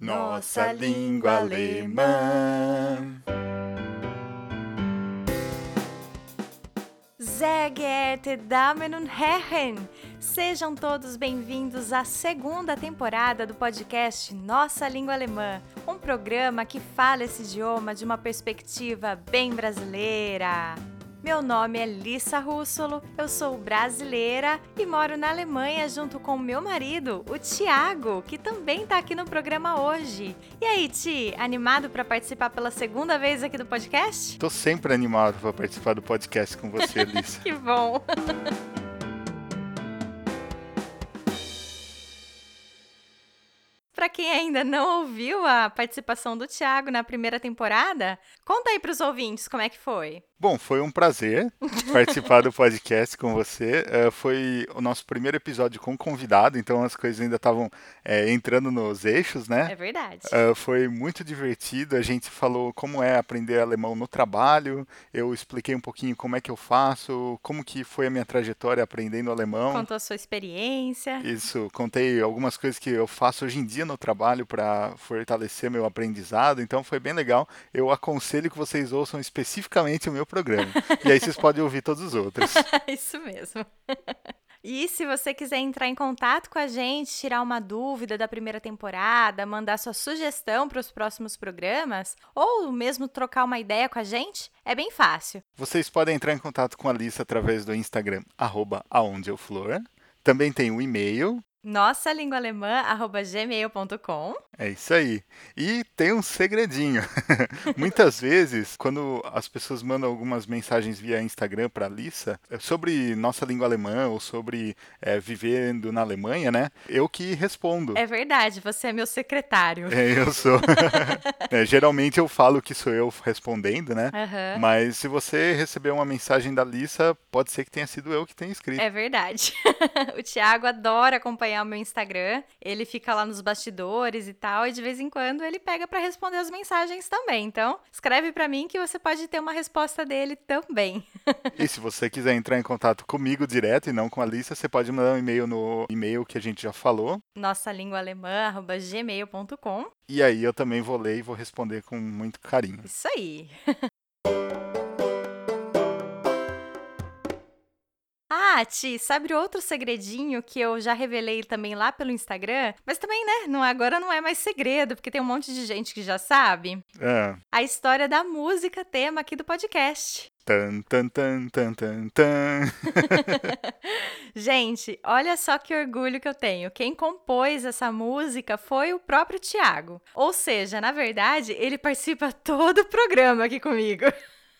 Nossa língua alemã. Sehr geehrte Damen und Herren, sejam todos bem-vindos à segunda temporada do podcast Nossa Língua Alemã, um programa que fala esse idioma de uma perspectiva bem brasileira. Meu nome é Lissa Russolo, eu sou brasileira e moro na Alemanha junto com meu marido, o Tiago, que também está aqui no programa hoje. E aí, Ti, animado para participar pela segunda vez aqui do podcast? Tô sempre animado para participar do podcast com você, Lissa. que bom! Para quem ainda não ouviu a participação do Tiago na primeira temporada, conta aí para os ouvintes como é que foi. Bom, foi um prazer participar do podcast com você. Uh, foi o nosso primeiro episódio com convidado, então as coisas ainda estavam é, entrando nos eixos, né? É verdade. Uh, foi muito divertido. A gente falou como é aprender alemão no trabalho. Eu expliquei um pouquinho como é que eu faço, como que foi a minha trajetória aprendendo alemão. Contou a sua experiência. Isso, contei algumas coisas que eu faço hoje em dia no trabalho para fortalecer meu aprendizado. Então foi bem legal. Eu aconselho que vocês ouçam especificamente o meu programa. E aí vocês podem ouvir todos os outros. Isso mesmo. E se você quiser entrar em contato com a gente, tirar uma dúvida da primeira temporada, mandar sua sugestão para os próximos programas, ou mesmo trocar uma ideia com a gente, é bem fácil. Vocês podem entrar em contato com a Lisa através do Instagram, arroba aondeeuflor. Também tem o e-mail, nossa língua alemã@gmail.com. É isso aí. E tem um segredinho. Muitas vezes, quando as pessoas mandam algumas mensagens via Instagram para a Lissa é sobre nossa língua alemã ou sobre é, vivendo na Alemanha, né? Eu que respondo. É verdade, você é meu secretário. É, eu sou. é, geralmente eu falo que sou eu respondendo, né? Uhum. Mas se você receber uma mensagem da Lissa, pode ser que tenha sido eu que tenha escrito. É verdade. o Thiago adora acompanhar o meu Instagram. Ele fica lá nos bastidores e tal tal, e de vez em quando ele pega para responder as mensagens também. Então, escreve para mim que você pode ter uma resposta dele também. e se você quiser entrar em contato comigo direto e não com a Alicia, você pode mandar um e-mail no e-mail que a gente já falou. Nossa língua alemã, gmail.com. E aí eu também vou ler e vou responder com muito carinho. Isso aí. Ah, Ti, sabe outro segredinho que eu já revelei também lá pelo Instagram? Mas também, né, não, agora não é mais segredo, porque tem um monte de gente que já sabe. É. A história da música tema aqui do podcast. Tan, tan, tan, tan, tan, tan. Gente, olha só que orgulho que eu tenho. Quem compôs essa música foi o próprio Tiago. Ou seja, na verdade, ele participa todo o programa aqui comigo.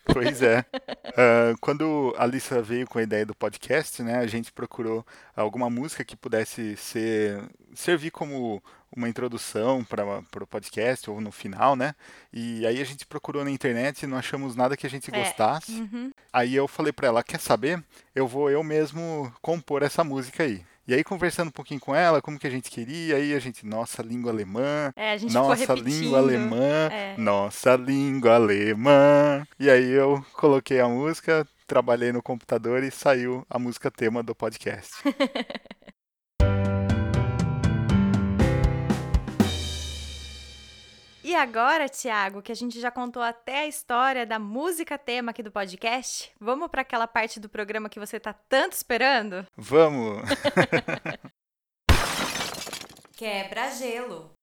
Pois é. Uh, quando a Alissa veio com a ideia do podcast, né, a gente procurou alguma música que pudesse ser servir como uma introdução para o podcast ou no final, né? E aí a gente procurou na internet e não achamos nada que a gente é. gostasse. Uhum. Aí eu falei para ela, quer saber? Eu vou eu mesmo compor essa música aí. E aí, conversando um pouquinho com ela, como que a gente queria, aí a gente, nossa língua alemã, é, nossa língua alemã, é. nossa língua alemã. E aí eu coloquei a música, trabalhei no computador e saiu a música tema do podcast. E agora, Tiago, que a gente já contou até a história da música tema aqui do podcast, vamos para aquela parte do programa que você tá tanto esperando? Vamos! Quebra-gelo.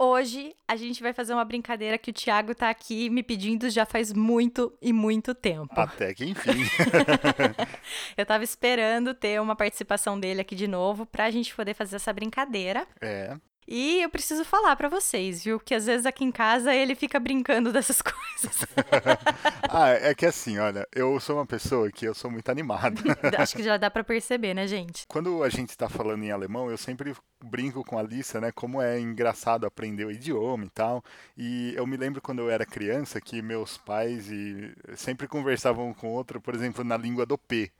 Hoje a gente vai fazer uma brincadeira que o Thiago tá aqui me pedindo já faz muito e muito tempo. Até que enfim. Eu tava esperando ter uma participação dele aqui de novo pra gente poder fazer essa brincadeira. É. E eu preciso falar para vocês, viu? Que às vezes aqui em casa ele fica brincando dessas coisas. ah, é que assim, olha, eu sou uma pessoa que eu sou muito animado. Acho que já dá para perceber, né, gente? Quando a gente tá falando em alemão, eu sempre brinco com a Alissa, né, como é engraçado aprender o idioma e tal. E eu me lembro quando eu era criança que meus pais e sempre conversavam com outro, por exemplo, na língua do P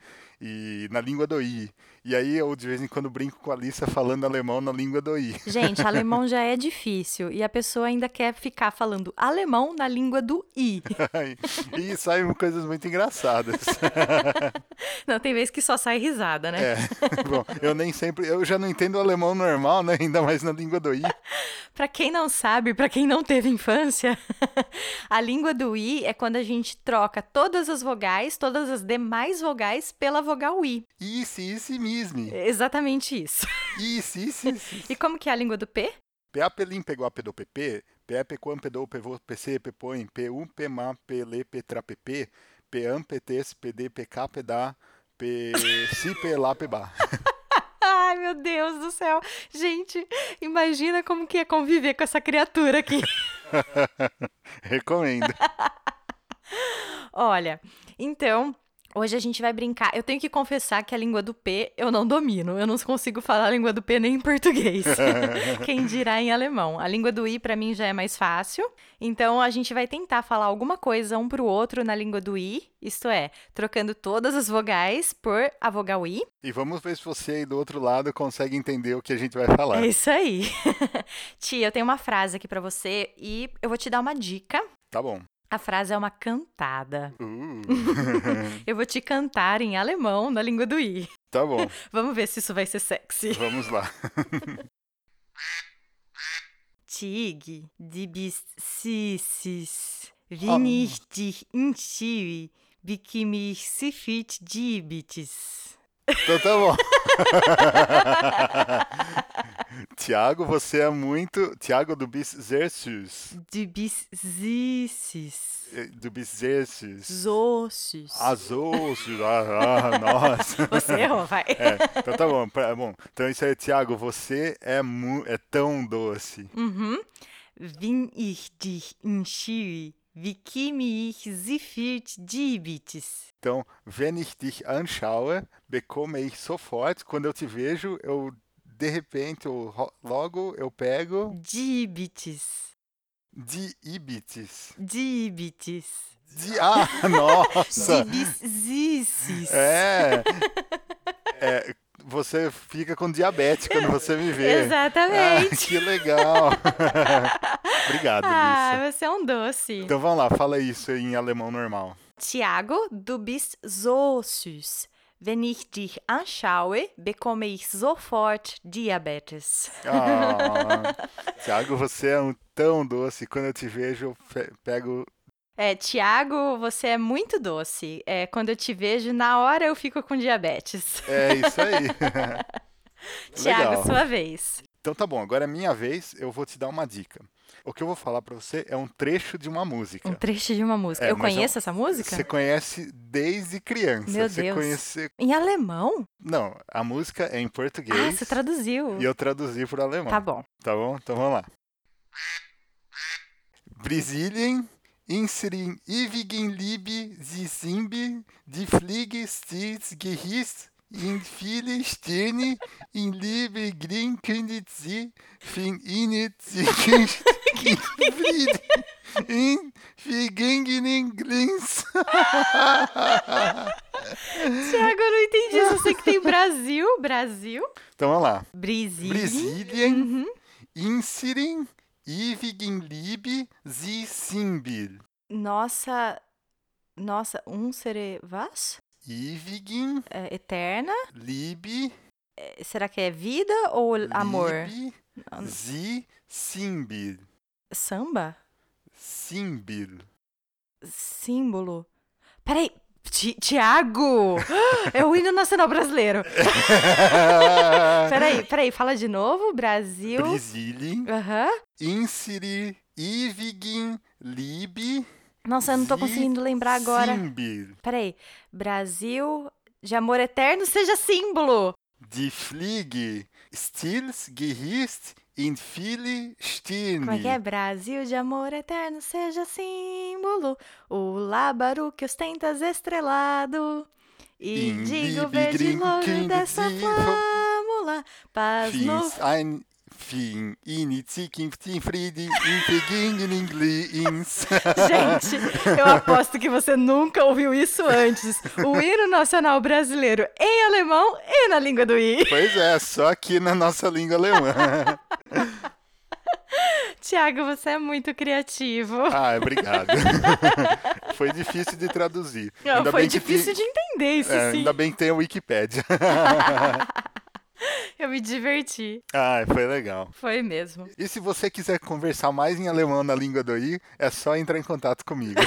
e na língua do I. E aí eu de vez em quando brinco com a Alissa falando alemão na língua do I. Gente, alemão já é difícil e a pessoa ainda quer ficar falando alemão na língua do I. e saem coisas muito engraçadas. Não, tem vezes que só sai risada, né? É. Bom, eu nem sempre, eu já não entendo o alemão normal, né? Ainda mais na língua do I. Para quem não sabe, para quem não teve infância, a língua do I é quando a gente troca todas as vogais, todas as demais vogais pela vogal I. Isso, isso mesmo. Exatamente isso. Isso, isso, isso. E como que é a língua do P? PA pelim pegou a pedou PP, PE pequam pedou pevô PC pepõe, P1 PMA PLE Petra PP, PAM PTs PD PK pedá, P si pelá pebá. Ai, meu Deus do céu. Gente, imagina como que é conviver com essa criatura aqui. Recomendo. Olha, então, Hoje a gente vai brincar. Eu tenho que confessar que a língua do P eu não domino. Eu não consigo falar a língua do P nem em português. Quem dirá em alemão. A língua do I para mim já é mais fácil. Então a gente vai tentar falar alguma coisa um pro outro na língua do I, isto é, trocando todas as vogais por a vogal I. E vamos ver se você aí do outro lado consegue entender o que a gente vai falar. É isso aí. Tia, eu tenho uma frase aqui para você e eu vou te dar uma dica. Tá bom. A frase é uma cantada. Uh. Eu vou te cantar em alemão na língua do I. Tá bom. Vamos ver se isso vai ser sexy. Vamos lá. Tig, die bist süßes. Wenn ich dich enchi, wie mich sifit diabetes. Então tá bom. Tiago, você é muito. Tiago do. Du bist süßes. Do Bis Zersus. Zossus. Ah, Zossus. Ah, ah, nossa. Você errou, vai. É, então tá bom. Pra, bom. Então isso aí, Tiago, você é, mu é tão doce. Uhum. Wenn ich dich enchi, wie mich sifit diabetes. Então, wenn ich dich anschaue, bekomme ich sofort. Quando eu te vejo, eu de repente, eu, logo eu pego. Diabetes. Diabetes. Diabetes. Di ah, nossa! Diabetes. É, é. Você fica com diabetes quando você me vê. Exatamente. Ah, que legal. Obrigado, Ah, Lissa. você é um doce. Então vamos lá, fala isso em alemão normal. Tiago, du bist so süß. Wenn ich dich anschaue, bekomme ich sofort Diabetes. Ah, Tiago, você é um tão doce. Quando eu te vejo, eu pe- pego. É, Tiago, você é muito doce. É, quando eu te vejo, na hora eu fico com diabetes. É isso aí. Tiago, sua vez. Então tá bom, agora é minha vez, eu vou te dar uma dica. O que eu vou falar pra você é um trecho de uma música. Um trecho de uma música. É, eu conheço essa música? Você conhece desde criança. Meu você Deus. conhece. Em alemão? Não, a música é em português. Ah, você traduziu. E eu traduzi pro alemão. Tá bom. Tá bom? Então vamos lá. Brasilien, Inserin, ewigen Liebe, sie Simbi, die Fliege stets gehießt, in viele Sterne, in Liebe grün kündigt sie, fing ihnen sie nicht in vergangenen Glins. Tiago, eu não entendi. Só sei que tem Brasil, Brasil, Então vamos lá. Brasil. Brasilien, Uhum. Inserin, ewigen Liebe, sie Simbil. Nossa, nossa, um sere... Was? Ewigen É, eterna? Liebe, É, será que é vida ou amor? Liebe, sie Simbil. Samba? Simbil. Símbolo? Peraí, Ti- Tiago! É o hino nacional brasileiro. Peraí, peraí, fala de novo. Brasil. Brasilien, Aham. Inseri, Ewigen Liebe, Nossa, eu não tô conseguindo lembrar agora. Simbil. Peraí. Brasil de amor eterno seja símbolo. Die Fliege, stils gehießt in viele Sterne. Como é que é? Brasil de amor eterno seja símbolo. O lábaro que ostentas estrelado. E In digo verde die dessa flâmula. Paz no... Ein, fin, in, zikin, fridi, in, inglês. Gente, eu aposto que você nunca ouviu isso antes. O hino nacional brasileiro em alemão e na língua do I. Pois é, só aqui na nossa língua alemã. Tiago, você é muito criativo. Ah, obrigado. foi difícil de traduzir. Não, foi difícil de entender isso, é, sim. Ainda bem que tem a Wikipédia. Eu me diverti. Ah, foi legal. Foi mesmo. E se você quiser conversar mais em alemão na língua do I, é só entrar em contato comigo.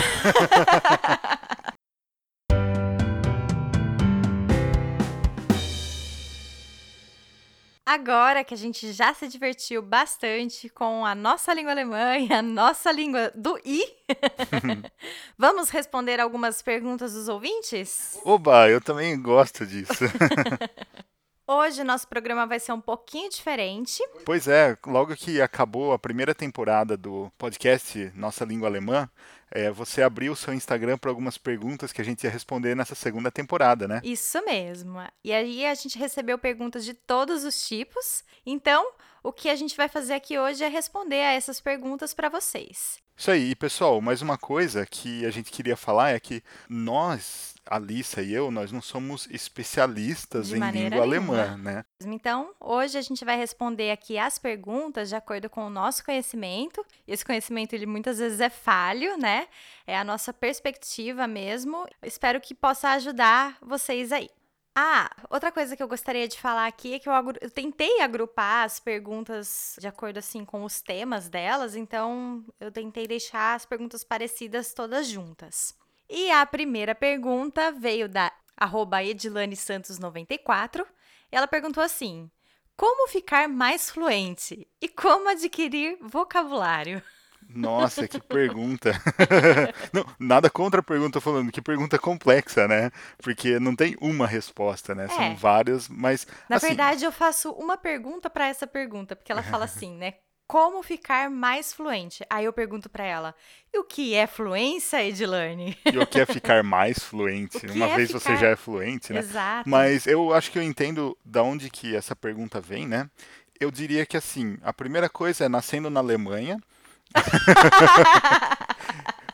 Agora que a gente já se divertiu bastante com a nossa língua alemã e a nossa língua do I, vamos responder algumas perguntas dos ouvintes? Oba, eu também gosto disso. Hoje nosso programa vai ser um pouquinho diferente. Pois é, logo que acabou a primeira temporada do podcast Nossa Língua Alemã, é, você abriu o seu Instagram para algumas perguntas que a gente ia responder nessa segunda temporada, né? Isso mesmo. E aí a gente recebeu perguntas de todos os tipos. Então, o que a gente vai fazer aqui hoje é responder a essas perguntas para vocês. Isso aí, e pessoal, mais uma coisa que a gente queria falar é que nós, Alissa e eu, nós não somos especialistas De em língua alemã, né? Então, hoje a gente vai responder aqui as perguntas de acordo com o nosso conhecimento. Esse conhecimento, ele muitas vezes é falho, né? É a nossa perspectiva mesmo. Espero que possa ajudar vocês aí. Ah, outra coisa que eu gostaria de falar aqui é que eu, agru- eu tentei agrupar as perguntas de acordo assim com os temas delas, então eu tentei deixar as perguntas parecidas todas juntas. E a primeira pergunta veio da arroba Edilane Santos 94. Ela perguntou assim: Como ficar mais fluente? E como adquirir vocabulário? Nossa, que pergunta. não, nada contra a pergunta falando, que pergunta complexa, né? Porque não tem uma resposta, né? É. São várias, mas Na assim, verdade, eu faço uma pergunta para essa pergunta, porque ela fala assim, né? Como ficar mais fluente? Aí eu pergunto para ela: E o que é fluência, Edilane? e o que é ficar mais fluente? Uma é vez você ficar- já é fluente, né? Exato. Mas eu acho que eu entendo da onde que essa pergunta vem, né? Eu diria que assim, a primeira coisa é nascendo na Alemanha.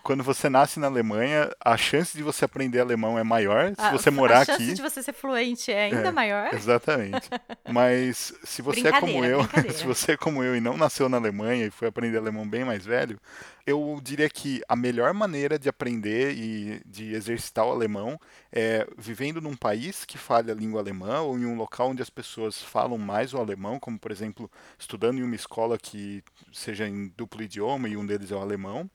Quando você nasce na Alemanha, a chance de você aprender alemão é maior. Se A- você morar a chance aqui, de você ser fluente é ainda É, maior. Exatamente. Mas se você é como eu, se você é como eu e não nasceu na Alemanha e foi aprender alemão bem mais velho, eu diria que a melhor maneira de aprender e de exercitar o alemão é vivendo num país que fale a língua alemã ou em um local onde as pessoas falam mais o alemão, como por exemplo, estudando em uma escola que seja em duplo idioma e um deles é o alemão.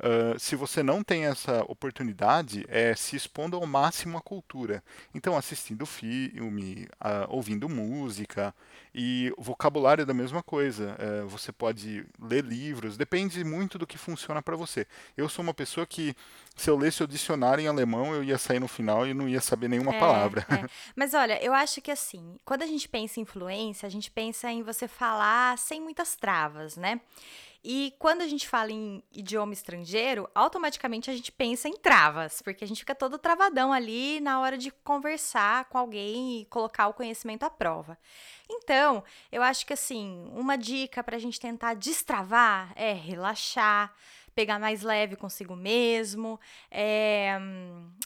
Ah, se você não tem essa oportunidade, é se expondo ao máximo à cultura. Então, assistindo filme, ah, ouvindo música e o vocabulário é da mesma coisa. Eh, você pode ler livros, depende muito do que funciona para você. Eu sou uma pessoa que, se eu lesse o dicionário em alemão, eu ia sair no final e não ia saber nenhuma É, palavra. é. Mas olha, eu acho que assim, quando a gente pensa em fluência, a gente pensa em você falar sem muitas travas, né? E quando a gente fala em idioma estrangeiro, automaticamente a gente pensa em travas, porque a gente fica todo travadão ali na hora de conversar com alguém e colocar o conhecimento à prova. Então, eu acho que assim, uma dica para a gente tentar destravar é relaxar, pegar mais leve consigo mesmo, é,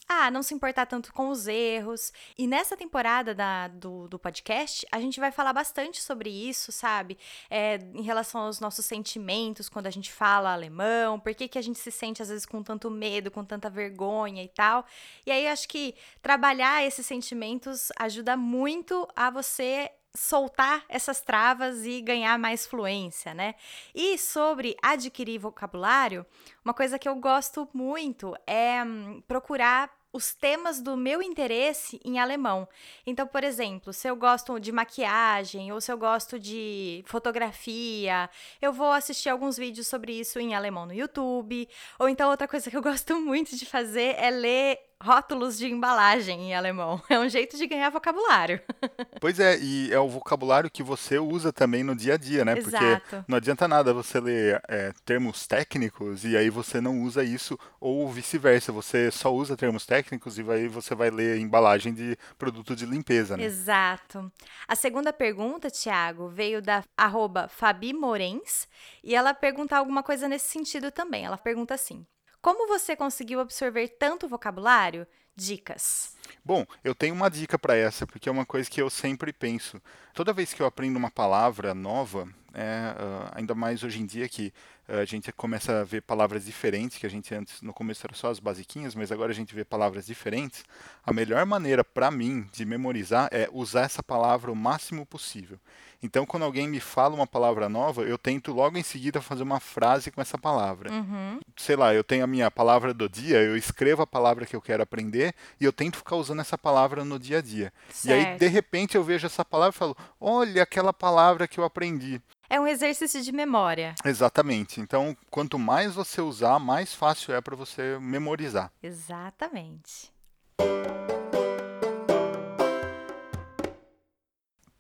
ah, não se importar tanto com os erros. E nessa temporada da- do, do podcast, a gente vai falar bastante sobre isso, sabe? É, em relação aos nossos sentimentos quando a gente fala alemão, por que, que a gente se sente às vezes com tanto medo, com tanta vergonha e tal. E aí eu acho que trabalhar esses sentimentos ajuda muito a você soltar essas travas e ganhar mais fluência, né? E sobre adquirir vocabulário, uma coisa que eu gosto muito é hum, procurar os temas do meu interesse em alemão. Então, por exemplo, se eu gosto de maquiagem ou se eu gosto de fotografia, eu vou assistir alguns vídeos sobre isso em alemão no YouTube. Ou então, outra coisa que eu gosto muito de fazer é ler rótulos de embalagem em alemão. É um jeito de ganhar vocabulário. Pois é, e é o vocabulário que você usa também no dia a dia, né? Exato. Porque não adianta nada você ler é, termos técnicos e aí você não usa isso, ou vice-versa, você só usa termos técnicos e aí você vai ler embalagem de produto de limpeza, né? Exato. A segunda pergunta, Tiago, veio da arroba Fabi Morens e ela pergunta alguma coisa nesse sentido também. Ela pergunta assim: Como você conseguiu absorver tanto vocabulário? Dicas. Bom, eu tenho uma dica para essa, porque é uma coisa que eu sempre penso. Toda vez que eu aprendo uma palavra nova, é, uh, ainda mais hoje em dia que uh, a gente começa a ver palavras diferentes, que a gente antes no começo era só as basiquinhas, mas agora a gente vê palavras diferentes. A melhor maneira para mim de memorizar é usar essa palavra o máximo possível. Então, quando alguém me fala uma palavra nova, eu tento logo em seguida fazer uma frase com essa palavra. Uhum. Sei lá, eu tenho a minha palavra do dia, eu escrevo a palavra que eu quero aprender e eu tento ficar usando essa palavra no dia a dia. Certo. E aí, de repente, eu vejo essa palavra e falo: olha aquela palavra que eu aprendi. É um exercício de memória. Exatamente. Então, quanto mais você usar, mais fácil é para você memorizar. Exatamente.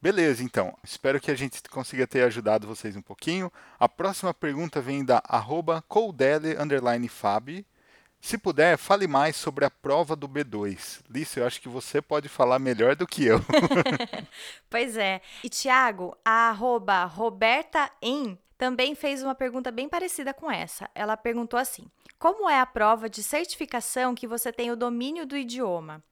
Beleza, então. Espero que a gente consiga ter ajudado vocês um pouquinho. A próxima pergunta vem da arroba Fab. Se puder, fale mais sobre a prova do B2. Lício, eu acho que você pode falar melhor do que eu. pois é. E Tiago, a arroba Roberta em também fez uma pergunta bem parecida com essa. Ela perguntou assim: Como é a prova de certificação que você tem o domínio do idioma?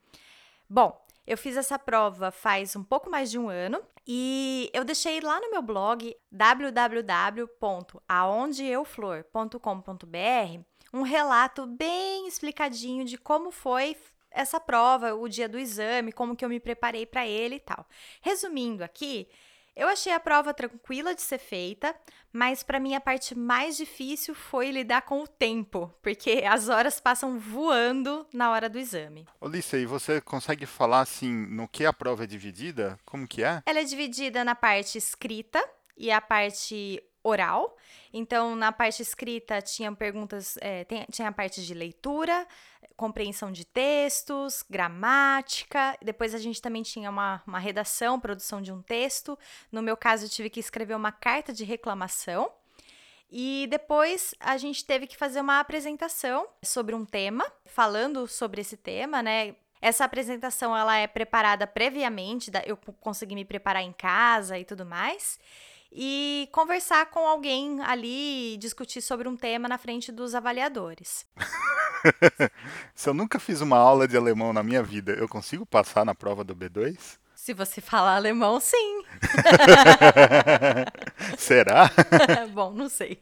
Bom, eu fiz essa prova faz um pouco mais de um ano e eu deixei lá no meu blog www.aondeeuflor.com.br um relato bem explicadinho de como foi essa prova, o dia do exame, como que eu me preparei para ele e tal. Resumindo aqui, eu achei a prova tranquila de ser feita, mas para mim a parte mais difícil foi lidar com o tempo, porque as horas passam voando na hora do exame. Olícia, e você consegue falar assim no que a prova é dividida? Como que é? Ela é dividida na parte escrita e a parte oral. Então, na parte escrita, tinha perguntas, é, tem, tinha a parte de leitura, compreensão de textos, gramática. Depois a gente também tinha uma, uma redação, produção de um texto. No meu caso, eu tive que escrever uma carta de reclamação. E depois a gente teve que fazer uma apresentação sobre um tema, falando sobre esse tema, né? Essa apresentação ela é preparada previamente, eu consegui me preparar em casa e tudo mais e conversar com alguém ali, discutir sobre um tema na frente dos avaliadores. Se eu nunca fiz uma aula de alemão na minha vida, eu consigo passar na prova do B2? Se você falar alemão, sim. Será? Bom, não sei.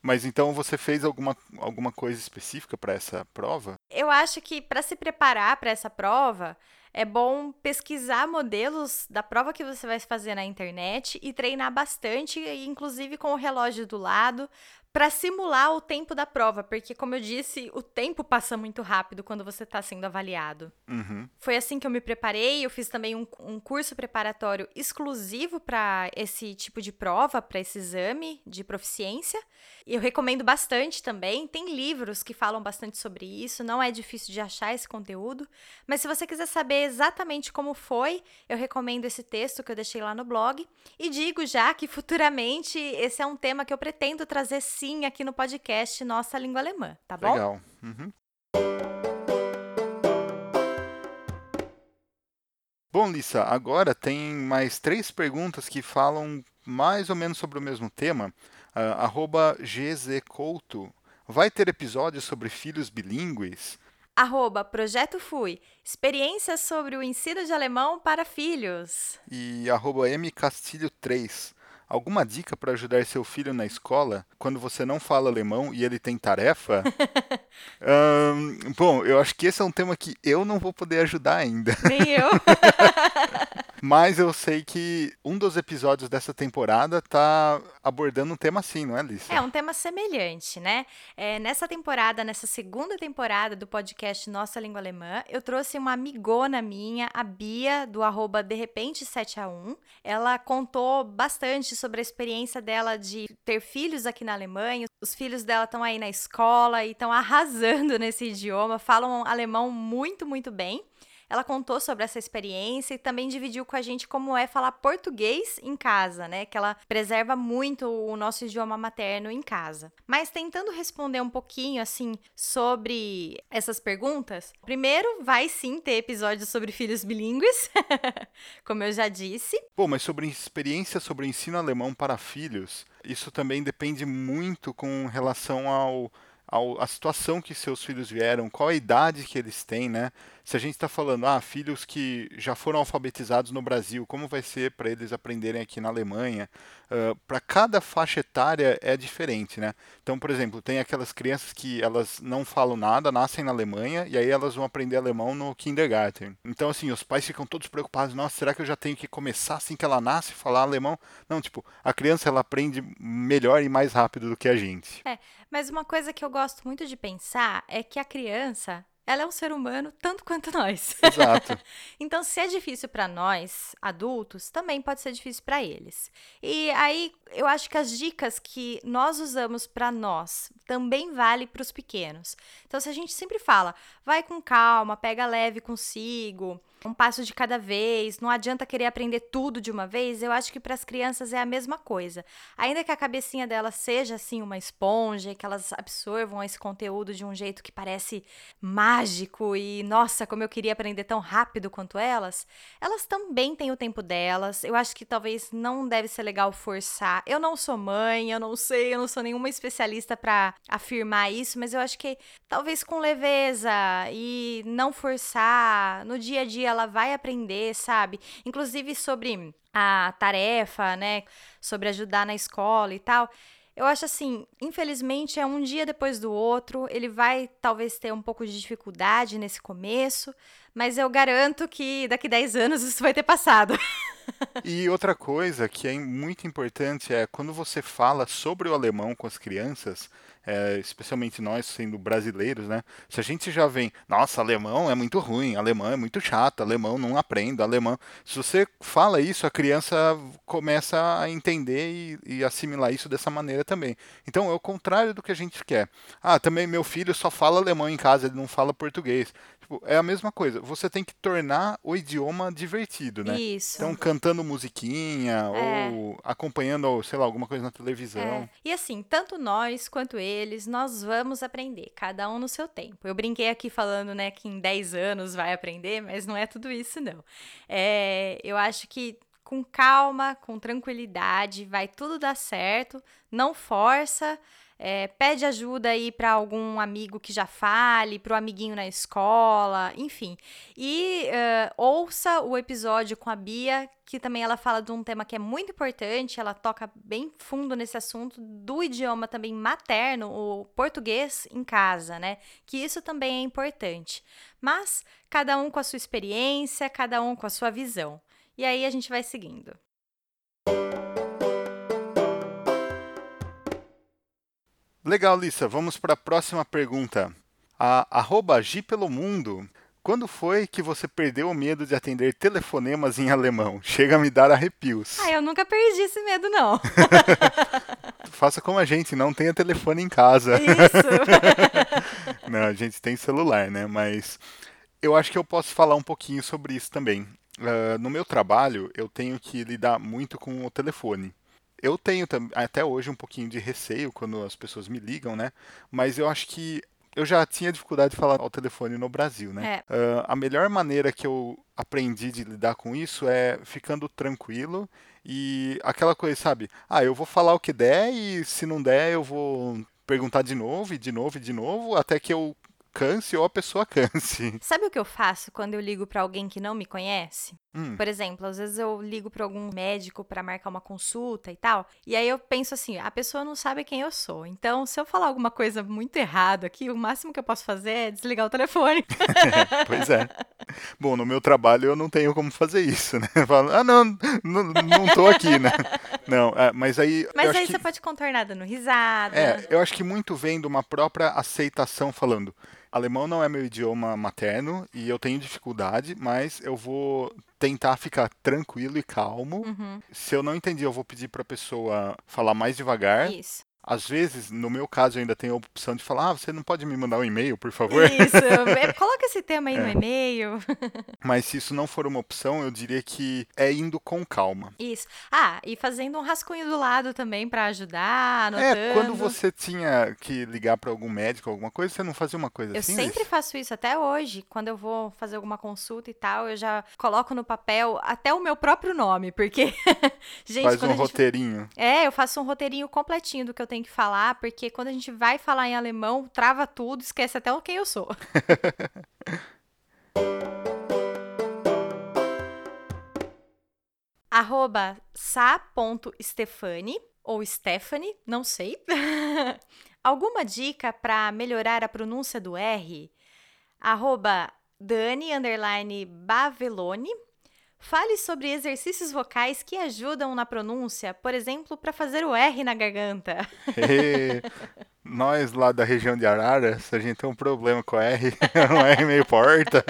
Mas então você fez alguma, alguma coisa específica para essa prova? Eu acho que para se preparar para essa prova, é bom pesquisar modelos da prova que você vai fazer na internet e treinar bastante, inclusive com o relógio do lado, para simular o tempo da prova, porque, como eu disse, o tempo passa muito rápido quando você está sendo avaliado. Uhum. Foi assim que eu me preparei. Eu fiz também um, um curso preparatório exclusivo para esse tipo de prova, para esse exame de proficiência. Eu recomendo bastante também. Tem livros que falam bastante sobre isso, não é difícil de achar esse conteúdo. Mas se você quiser saber exatamente como foi, eu recomendo esse texto que eu deixei lá no blog. E digo já que futuramente esse é um tema que eu pretendo trazer sim aqui no podcast Nossa Língua Alemã, tá bom? Legal. Uhum. Bom, Lissa, agora tem mais três perguntas que falam mais ou menos sobre o mesmo tema. Uh, arroba gzcouto. Vai ter episódio sobre filhos bilíngues? Arroba Projeto Fui. Experiências sobre o ensino de alemão para filhos. E arroba mcastilho3 alguma dica para ajudar seu filho na escola quando você não fala alemão e ele tem tarefa? um, bom, eu acho que esse é um tema que eu não vou poder ajudar ainda. Nem eu. Mas eu sei que um dos episódios dessa temporada tá abordando um tema assim, não é, Alice? É, um tema semelhante, né? É, nessa temporada, nessa segunda temporada do podcast Nossa Língua Alemã, eu trouxe uma amigona minha, a Bia, do arroba de repente 7 a 1. Ela contou bastante sobre a experiência dela de ter filhos aqui na Alemanha. Os filhos dela estão aí na escola e estão arrasando nesse idioma, falam alemão muito, muito bem. Ela contou sobre essa experiência e também dividiu com a gente como é falar português em casa, né? Que ela preserva muito o nosso idioma materno em casa. Mas tentando responder um pouquinho assim sobre essas perguntas, primeiro vai sim ter episódios sobre filhos bilíngues, como eu já disse. Bom, mas sobre experiência sobre ensino alemão para filhos, isso também depende muito com relação ao a situação que seus filhos vieram, qual a idade que eles têm, né? Se a gente está falando, ah, filhos que já foram alfabetizados no Brasil, como vai ser para eles aprenderem aqui na Alemanha? Uh, para cada faixa etária é diferente, né? Então, por exemplo, tem aquelas crianças que elas não falam nada, nascem na Alemanha e aí elas vão aprender alemão no kindergarten. Então, assim, os pais ficam todos preocupados, nossa, será que eu já tenho que começar assim que ela nasce falar alemão? Não, tipo, a criança ela aprende melhor e mais rápido do que a gente. É, mas uma coisa que eu gosto muito de pensar é que a criança ela é um ser humano tanto quanto nós. Exato. então, se é difícil para nós, adultos, também pode ser difícil para eles. E aí, eu acho que as dicas que nós usamos para nós também vale para os pequenos. Então, se a gente sempre fala, vai com calma, pega leve consigo, um passo de cada vez, não adianta querer aprender tudo de uma vez, eu acho que para as crianças é a mesma coisa. Ainda que a cabecinha delas seja assim uma esponja, que elas absorvam esse conteúdo de um jeito que parece mágico e nossa, como eu queria aprender tão rápido quanto elas, elas também têm o tempo delas. Eu acho que talvez não deve ser legal forçar. Eu não sou mãe, eu não sei, eu não sou nenhuma especialista para afirmar isso, mas eu acho que talvez com leveza e não forçar no dia a dia ela vai aprender, sabe? Inclusive sobre a tarefa, né? Sobre ajudar na escola e tal. Eu acho assim, infelizmente é um dia depois do outro, ele vai talvez ter um pouco de dificuldade nesse começo, mas eu garanto que daqui 10 anos isso vai ter passado. e outra coisa que é muito importante é quando você fala sobre o alemão com as crianças, é, especialmente nós sendo brasileiros, né? Se a gente já vem, nossa, alemão é muito ruim, alemão é muito chato, alemão não aprendo, alemão. Se você fala isso, a criança começa a entender e, e assimilar isso dessa maneira também. Então é o contrário do que a gente quer. Ah, também meu filho só fala alemão em casa, ele não fala português. Tipo, é a mesma coisa. Você tem que tornar o idioma divertido, né? Isso. Então, cantando musiquinha é. ou acompanhando, sei lá, alguma coisa na televisão. É. E assim, tanto nós quanto eles, nós vamos aprender, cada um no seu tempo. Eu brinquei aqui falando, né, que em 10 anos vai aprender, mas não é tudo isso, não. É, eu acho que com calma, com tranquilidade, vai tudo dar certo, não força. É, pede ajuda aí para algum amigo que já fale, para o amiguinho na escola, enfim. E uh, ouça o episódio com a Bia, que também ela fala de um tema que é muito importante, ela toca bem fundo nesse assunto do idioma também materno, o português em casa, né? Que isso também é importante. Mas cada um com a sua experiência, cada um com a sua visão. E aí a gente vai seguindo. Legal, Lissa. Vamos para a próxima pergunta. A arroba pelo mundo. Quando foi que você perdeu o medo de atender telefonemas em alemão? Chega a me dar arrepios. Ah, eu nunca perdi esse medo, não. Faça como a gente, não tenha telefone em casa. Isso. não, a gente tem celular, né? Mas eu acho que eu posso falar um pouquinho sobre isso também. Uh, no meu trabalho, eu tenho que lidar muito com o telefone eu tenho até hoje um pouquinho de receio quando as pessoas me ligam, né? Mas eu acho que eu já tinha dificuldade de falar ao telefone no Brasil, né? É. Uh, a melhor maneira que eu aprendi de lidar com isso é ficando tranquilo e aquela coisa, sabe? Ah, eu vou falar o que der e se não der eu vou perguntar de novo e de novo e de novo até que eu canse ou a pessoa canse. Sabe o que eu faço quando eu ligo para alguém que não me conhece? Hum. Por exemplo, às vezes eu ligo para algum médico para marcar uma consulta e tal, e aí eu penso assim, a pessoa não sabe quem eu sou. Então, se eu falar alguma coisa muito errada aqui, o máximo que eu posso fazer é desligar o telefone. pois é. Bom, no meu trabalho eu não tenho como fazer isso, né? Eu falo, ah, não, não, não tô aqui, né? Não, é, mas aí. Mas aí que... você pode contornar dando risada. É, eu acho que muito vem de uma própria aceitação falando. Alemão não é meu idioma materno e eu tenho dificuldade, mas eu vou tentar ficar tranquilo e calmo. Uhum. Se eu não entendi, eu vou pedir para a pessoa falar mais devagar. Isso. Às vezes, no meu caso, eu ainda tenho a opção de falar: ah, você não pode me mandar um e-mail, por favor? Isso, é, coloca esse tema aí é. no e-mail. Mas se isso não for uma opção, eu diria que é indo com calma. Isso. Ah, e fazendo um rascunho do lado também para ajudar, anotando. É, quando você tinha que ligar para algum médico, alguma coisa, você não fazia uma coisa eu assim? Eu sempre faço isso, até hoje. Quando eu vou fazer alguma consulta e tal, eu já coloco no papel até o meu próprio nome, porque. gente, Faz um gente... roteirinho. É, eu faço um roteirinho completinho do que eu tenho que falar, porque quando a gente vai falar em alemão, trava tudo, esquece até quem eu sou. Arroba sa.stefani ou Stephanie, não sei. Alguma dica para melhorar a pronúncia do R? Arroba Dani Bavelone Fale sobre exercícios vocais que ajudam na pronúncia, por exemplo, para fazer o R na garganta. nós lá da região de Araras, a gente tem um problema com R, um R meio porta.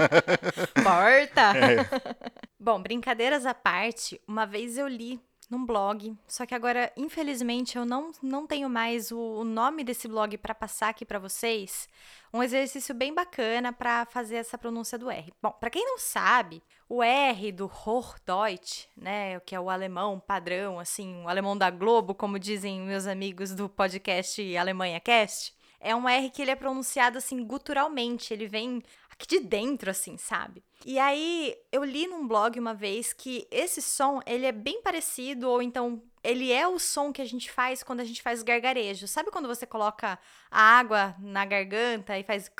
Porta? É. Bom, brincadeiras à parte, uma vez eu li num blog, só que agora, infelizmente, eu não, não tenho mais o, o nome desse blog para passar aqui para vocês. Um exercício bem bacana para fazer essa pronúncia do R. Bom, para quem não sabe, o R do Hochdeutsch, né, que é o alemão padrão, assim, o alemão da Globo, como dizem meus amigos do podcast Alemanha Cast, é um R que ele é pronunciado assim guturalmente, ele vem aqui de dentro assim, sabe? E aí eu li num blog uma vez que esse som, ele é bem parecido ou então ele é o som que a gente faz quando a gente faz gargarejo. Sabe quando você coloca a água na garganta e faz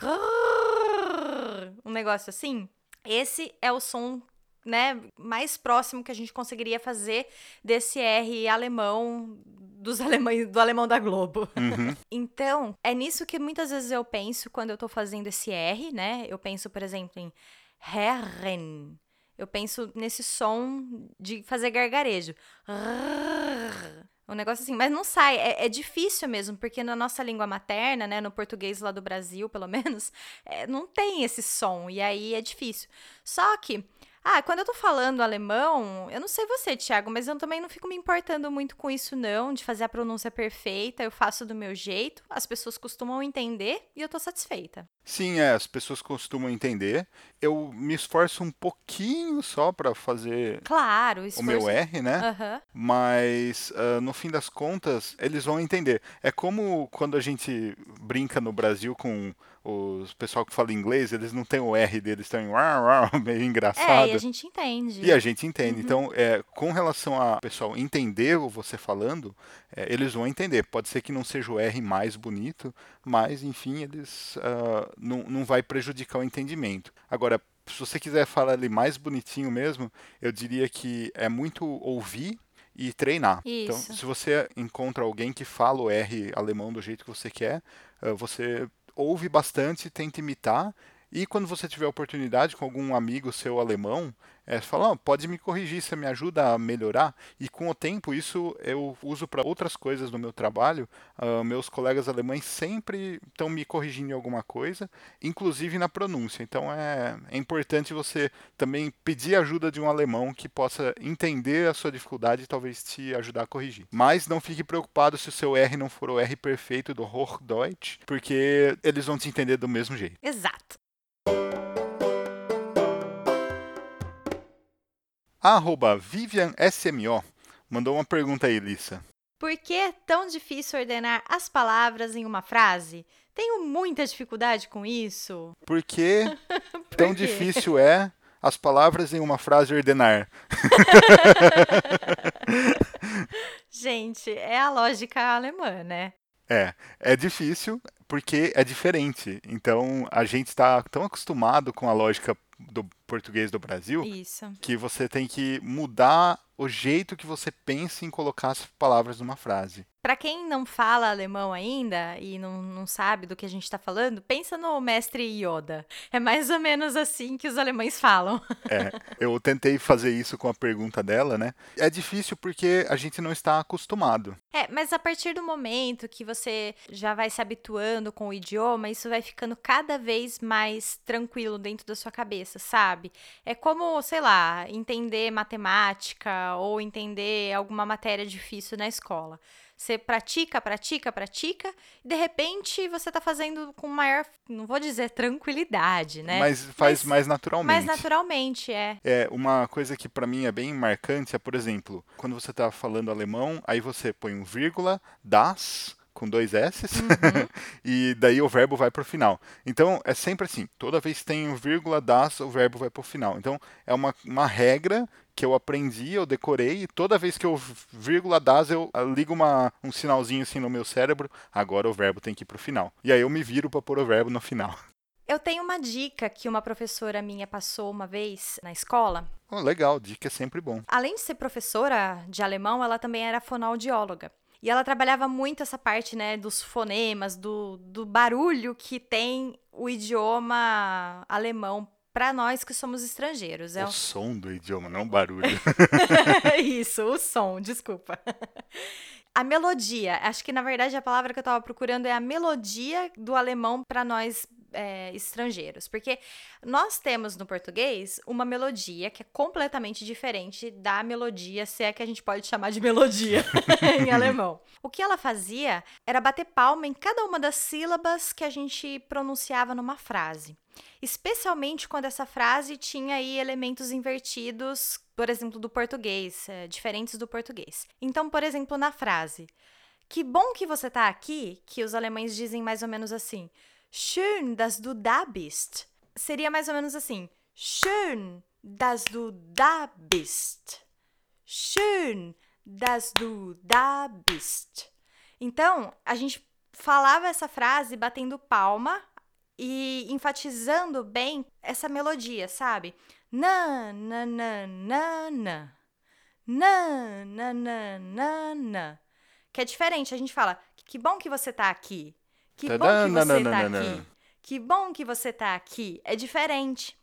um negócio assim? Esse é o som né, mais próximo que a gente conseguiria fazer desse R alemão dos alemães do alemão da Globo. Uhum. então, é nisso que muitas vezes eu penso quando eu tô fazendo esse R, né? Eu penso, por exemplo, em Herren. Eu penso nesse som de fazer gargarejo. Um negócio assim, mas não sai. É, é, difícil mesmo, porque na nossa língua materna, né, no português lá do Brasil, pelo menos, é, não tem esse som. E aí é difícil. Só que ah, quando eu tô falando alemão, eu não sei você, Thiago, mas eu também não fico me importando muito com isso, não, de fazer a pronúncia perfeita. Eu faço do meu jeito, as pessoas costumam entender e eu tô satisfeita. Sim, é, as pessoas costumam entender. Eu me esforço um pouquinho só para fazer claro, o meu R, né? Uhum. Mas uh, no fim das contas, eles vão entender. É como quando a gente brinca no Brasil com os pessoal que fala inglês, eles não têm o R deles, estão meio engraçado. É, e a gente entende. E a gente entende. Uhum. Então, é, com relação a pessoal entender você falando, é, eles vão entender. Pode ser que não seja o R mais bonito, mas, enfim, eles uh, não, não vai prejudicar o entendimento. Agora, se você quiser falar ele mais bonitinho mesmo, eu diria que é muito ouvir e treinar. Então, Isso. Então, se você encontra alguém que fala o R alemão do jeito que você quer, você ouve bastante, tenta imitar. E quando você tiver oportunidade com algum amigo seu alemão, é, fala, oh, pode me corrigir, você me ajuda a melhorar. E com o tempo, isso eu uso para outras coisas no meu trabalho. Uh, meus colegas alemães sempre estão me corrigindo em alguma coisa, inclusive na pronúncia. Então é, é importante você também pedir ajuda de um alemão que possa entender a sua dificuldade e talvez te ajudar a corrigir. Mas não fique preocupado se o seu R não for o R perfeito do Hochdeutsch, porque eles vão te entender do mesmo jeito. Exato. Arroba VivianSMO mandou uma pergunta aí, Lissa. Por que é tão difícil ordenar as palavras em uma frase? Tenho muita dificuldade com isso. Por que Por tão quê? difícil é as palavras em uma frase ordenar? Gente, é a lógica alemã, né? É, é difícil porque é diferente. Então a gente está tão acostumado com a lógica do português do Brasil Isso. que você tem que mudar o jeito que você pensa em colocar as palavras numa frase. Para quem não fala alemão ainda e não, não sabe do que a gente está falando, pensa no mestre Yoda. É mais ou menos assim que os alemães falam. É, eu tentei fazer isso com a pergunta dela, né? É difícil porque a gente não está acostumado. É, mas a partir do momento que você já vai se habituando com o idioma, isso vai ficando cada vez mais tranquilo dentro da sua cabeça, sabe? É como, sei lá, entender matemática ou entender alguma matéria difícil na escola. Você pratica, pratica, pratica, e de repente você está fazendo com maior, não vou dizer tranquilidade, né? Mas faz Mas, mais naturalmente. Mais naturalmente, é. É, uma coisa que para mim é bem marcante é, por exemplo, quando você está falando alemão, aí você põe um vírgula, das, com dois S, uhum. e daí o verbo vai para o final. Então, é sempre assim, toda vez que tem um vírgula, das, o verbo vai para o final. Então, é uma, uma regra que eu aprendi, eu decorei, e toda vez que eu vírgula das, eu ligo uma, um sinalzinho assim no meu cérebro, agora o verbo tem que ir para o final. E aí eu me viro para pôr o verbo no final. Eu tenho uma dica que uma professora minha passou uma vez na escola. Oh, legal, dica é sempre bom. Além de ser professora de alemão, ela também era fonoaudióloga. E ela trabalhava muito essa parte, né, dos fonemas, do, do barulho que tem o idioma alemão para nós que somos estrangeiros. É o som do idioma, não o barulho. Isso, o som, desculpa. A melodia, acho que na verdade a palavra que eu estava procurando é a melodia do alemão para nós é, estrangeiros, porque nós temos no português uma melodia que é completamente diferente da melodia, se é que a gente pode chamar de melodia em alemão. O que ela fazia era bater palma em cada uma das sílabas que a gente pronunciava numa frase. Especialmente quando essa frase tinha aí elementos invertidos, por exemplo, do português, é, diferentes do português. Então, por exemplo, na frase, que bom que você está aqui, que os alemães dizem mais ou menos assim. Schön, dass du da bist. Seria mais ou menos assim. Schön, dass du da bist. Schön, dass du da bist. Então, a gente falava essa frase batendo palma e enfatizando bem essa melodia, sabe? Na, na, na, na, na. Na, na, na, na, na. Que é diferente, a gente fala, que bom que você tá aqui. Que bom que você está aqui. Que bom que você está aqui. É diferente.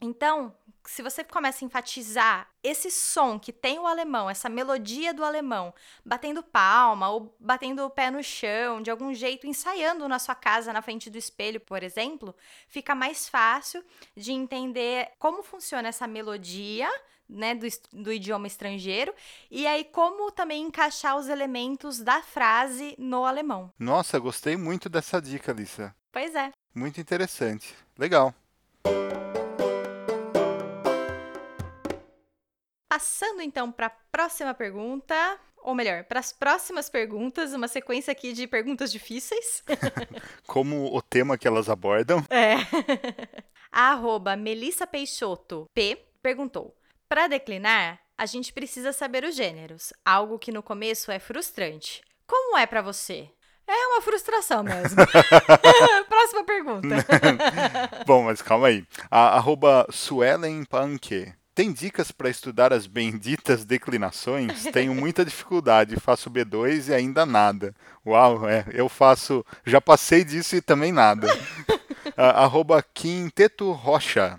Então, se você começa a enfatizar esse som que tem o alemão, essa melodia do alemão, batendo palma ou batendo o pé no chão, de algum jeito ensaiando na sua casa na frente do espelho, por exemplo, fica mais fácil de entender como funciona essa melodia né, do, do idioma estrangeiro, e aí como também encaixar os elementos da frase no alemão. Nossa, gostei muito dessa dica, Lisa. Pois é. Muito interessante. Legal. Passando então para a próxima pergunta, ou melhor, para as próximas perguntas, uma sequência aqui de perguntas difíceis. Como o tema que elas abordam. É. A arroba Melissa Peixoto P perguntou: para declinar, a gente precisa saber os gêneros, algo que no começo é frustrante. Como é para você? É uma frustração mesmo. Próxima pergunta. Bom, mas calma aí. A arroba Suelen Panke. Tem dicas para estudar as benditas declinações? Tenho muita dificuldade, faço B2 e ainda nada. Uau, é, eu faço, já passei disso e também nada. arroba Quinteto Rocha.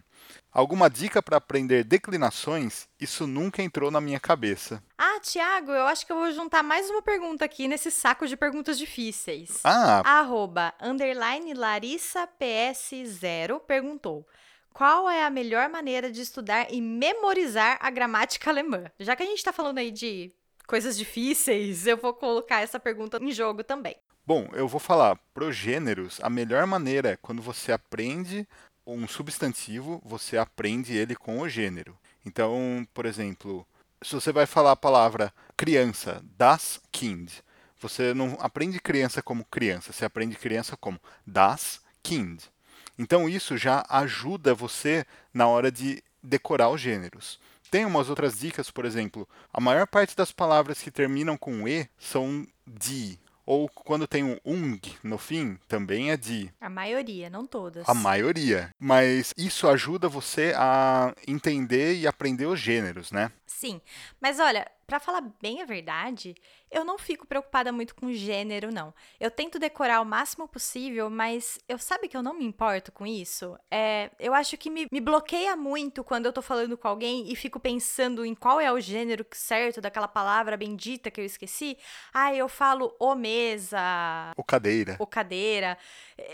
Alguma dica para aprender declinações? Isso nunca entrou na minha cabeça. Ah, Tiago, eu acho que eu vou juntar mais uma pergunta aqui nesse saco de perguntas difíceis. Ah. Arroba, underline Larissa PS0 perguntou. Qual é a melhor maneira de estudar e memorizar a gramática alemã? Já que a gente está falando aí de coisas difíceis, eu vou colocar essa pergunta em jogo também. Bom, eu vou falar pro gêneros, a melhor maneira é quando você aprende um substantivo, você aprende ele com o gênero. Então, por exemplo, se você vai falar a palavra criança, das Kind, você não aprende criança como criança, você aprende criança como das Kind. Então, isso já ajuda você na hora de decorar os gêneros. Tem umas outras dicas, por exemplo, a maior parte das palavras que terminam com E são de, ou quando tem um ung no fim, também é de. A maioria, não todas. A maioria. Mas isso ajuda você a entender e aprender os gêneros, né? Sim. Mas olha, para falar bem a verdade, eu não fico preocupada muito com gênero, não. Eu tento decorar o máximo possível, mas eu sabe que eu não me importo com isso? É, eu acho que me, me bloqueia muito quando eu tô falando com alguém e fico pensando em qual é o gênero certo daquela palavra bendita que eu esqueci. Ah, eu falo o mesa. O cadeira. O cadeira.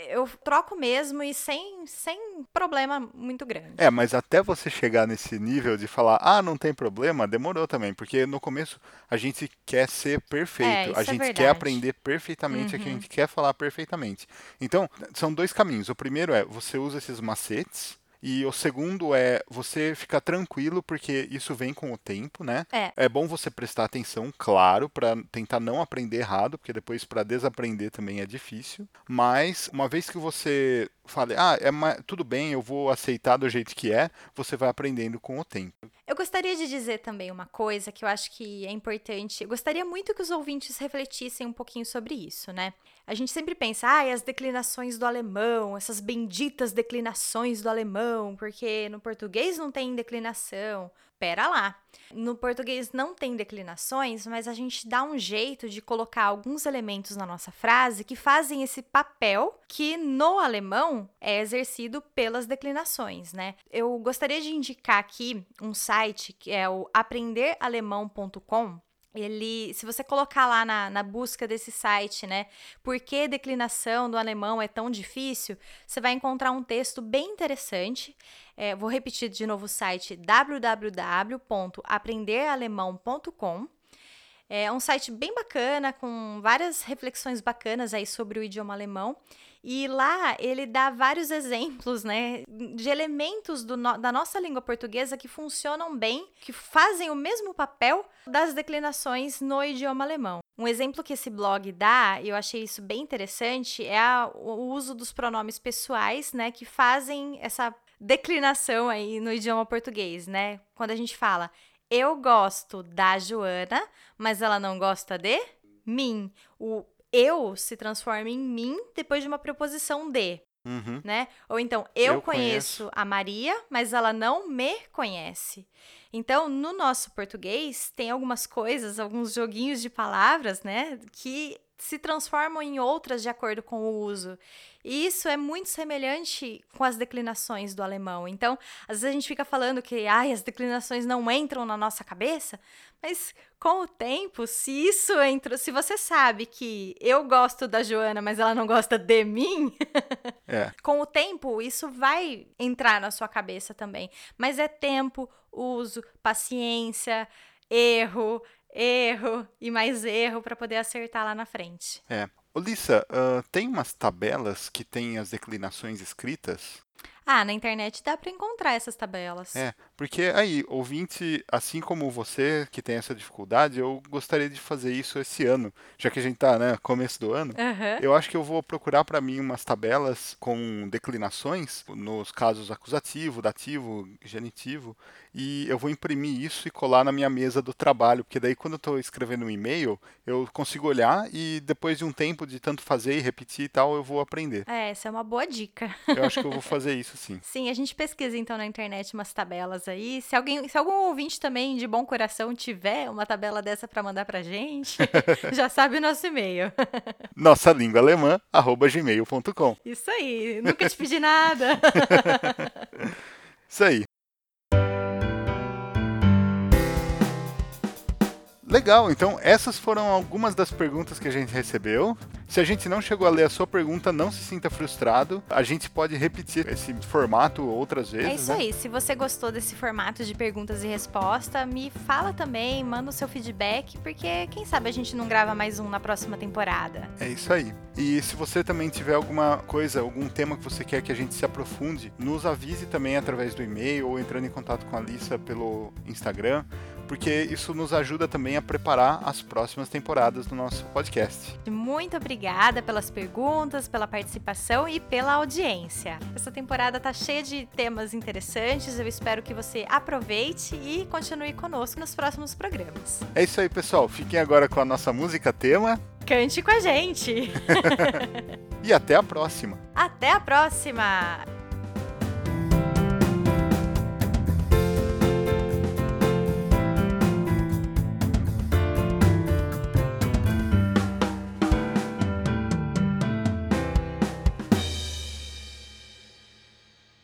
Eu troco mesmo e sem, sem problema muito grande. É, mas até você chegar nesse nível de falar, ah, não tem problema demorou também, porque no começo a gente quer ser perfeito, É, a é gente quer verdade. aprender perfeitamente, a Uhum. gente quer falar perfeitamente. Então, são dois caminhos. O primeiro é você usa esses macetes. E o segundo é você ficar tranquilo, porque isso vem com o tempo, né? É. É bom você prestar atenção, claro, para tentar não aprender errado, porque depois para desaprender também é difícil. Mas uma vez que você fale, ah, é tudo bem, eu vou aceitar do jeito que é, você vai aprendendo com o tempo. Eu gostaria de dizer também uma coisa que eu acho que é importante. Eu gostaria muito que os ouvintes refletissem um pouquinho sobre isso, né? A gente sempre pensa, ah, as declinações do alemão, essas benditas declinações do alemão, porque no português não tem declinação. Pera lá. No português não tem declinações, mas a gente dá um jeito de colocar alguns elementos na nossa frase que fazem esse papel que no alemão é exercido pelas declinações, né? Eu gostaria de indicar aqui um site que é o aprenderalemão.com. Ele, se você colocar lá na, na busca desse site, né, por que declinação do alemão é tão difícil, você vai encontrar um texto bem interessante. É, vou repetir de novo o site www.aprenderalemão.com. É um site bem bacana, com várias reflexões bacanas aí sobre o idioma alemão. E lá ele dá vários exemplos, né, de elementos no- da nossa língua portuguesa que funcionam bem, que fazem o mesmo papel das declinações no idioma alemão. Um exemplo que esse blog dá, e eu achei isso bem interessante, é a- o uso dos pronomes pessoais, né, que fazem essa declinação aí no idioma português, né? Quando a gente fala eu gosto da Joana, mas ela não gosta de mim. O eu se transforma em mim depois de uma preposição de, Uhum. né? Ou então, eu, Eu conheço conheço. a Maria, mas ela não me conhece. Então, no nosso português, tem algumas coisas, alguns joguinhos de palavras, né, que se transformam em outras de acordo com o uso. E isso é muito semelhante com as declinações do alemão. Então, às vezes a gente fica falando que ai, as declinações não entram na nossa cabeça, mas com o tempo, se isso entra, se você sabe que eu gosto da Joana, mas ela não gosta de mim, É. com o tempo, isso vai entrar na sua cabeça também. Mas é tempo, uso, paciência, erro, erro e mais erro para poder acertar lá na frente. É. Olissa, ah, tem umas tabelas que tem as declinações escritas? Ah, na internet dá para encontrar essas tabelas. É, porque aí, ouvinte, assim como você que tem essa dificuldade, eu gostaria de fazer isso esse ano, já que a gente tá, né, começo do ano. Aham. Eu acho que eu vou procurar para mim umas tabelas com declinações nos casos acusativo, dativo, genitivo, e eu vou imprimir isso e colar na minha mesa do trabalho, porque daí quando eu estou escrevendo um e-mail, eu consigo olhar e depois de um tempo de tanto fazer e repetir e tal, eu vou aprender. É, essa é uma boa dica. Eu acho que eu vou fazer isso sim. Sim, a gente pesquisa então na internet umas tabelas aí. Se alguém, se algum ouvinte também de bom coração tiver uma tabela dessa para mandar pra gente, já sabe o nosso e-mail. Nossa língua alemã, gmail.com. Isso aí, nunca te pedi nada. Isso aí. Legal, então essas foram algumas das perguntas que a gente recebeu. Se a gente não chegou a ler a sua pergunta, não se sinta frustrado. A gente pode repetir esse formato outras vezes. É isso né? aí. Se você gostou desse formato de perguntas e resposta, me fala também, manda o seu feedback, porque quem sabe a gente não grava mais um na próxima temporada. É isso aí. E se você também tiver alguma coisa, algum tema que você quer que a gente se aprofunde, nos avise também através do e-mail ou entrando em contato com a Lissa pelo Instagram, porque isso nos ajuda também a preparar as próximas temporadas do nosso podcast. Muito obrigada pelas perguntas, pela participação e pela audiência. Essa temporada tá cheia de temas interessantes. Eu espero que você aproveite e continue conosco nos próximos programas. É isso aí, pessoal. Fiquem agora com a nossa música tema Cante com a gente! e até a próxima. Até a próxima!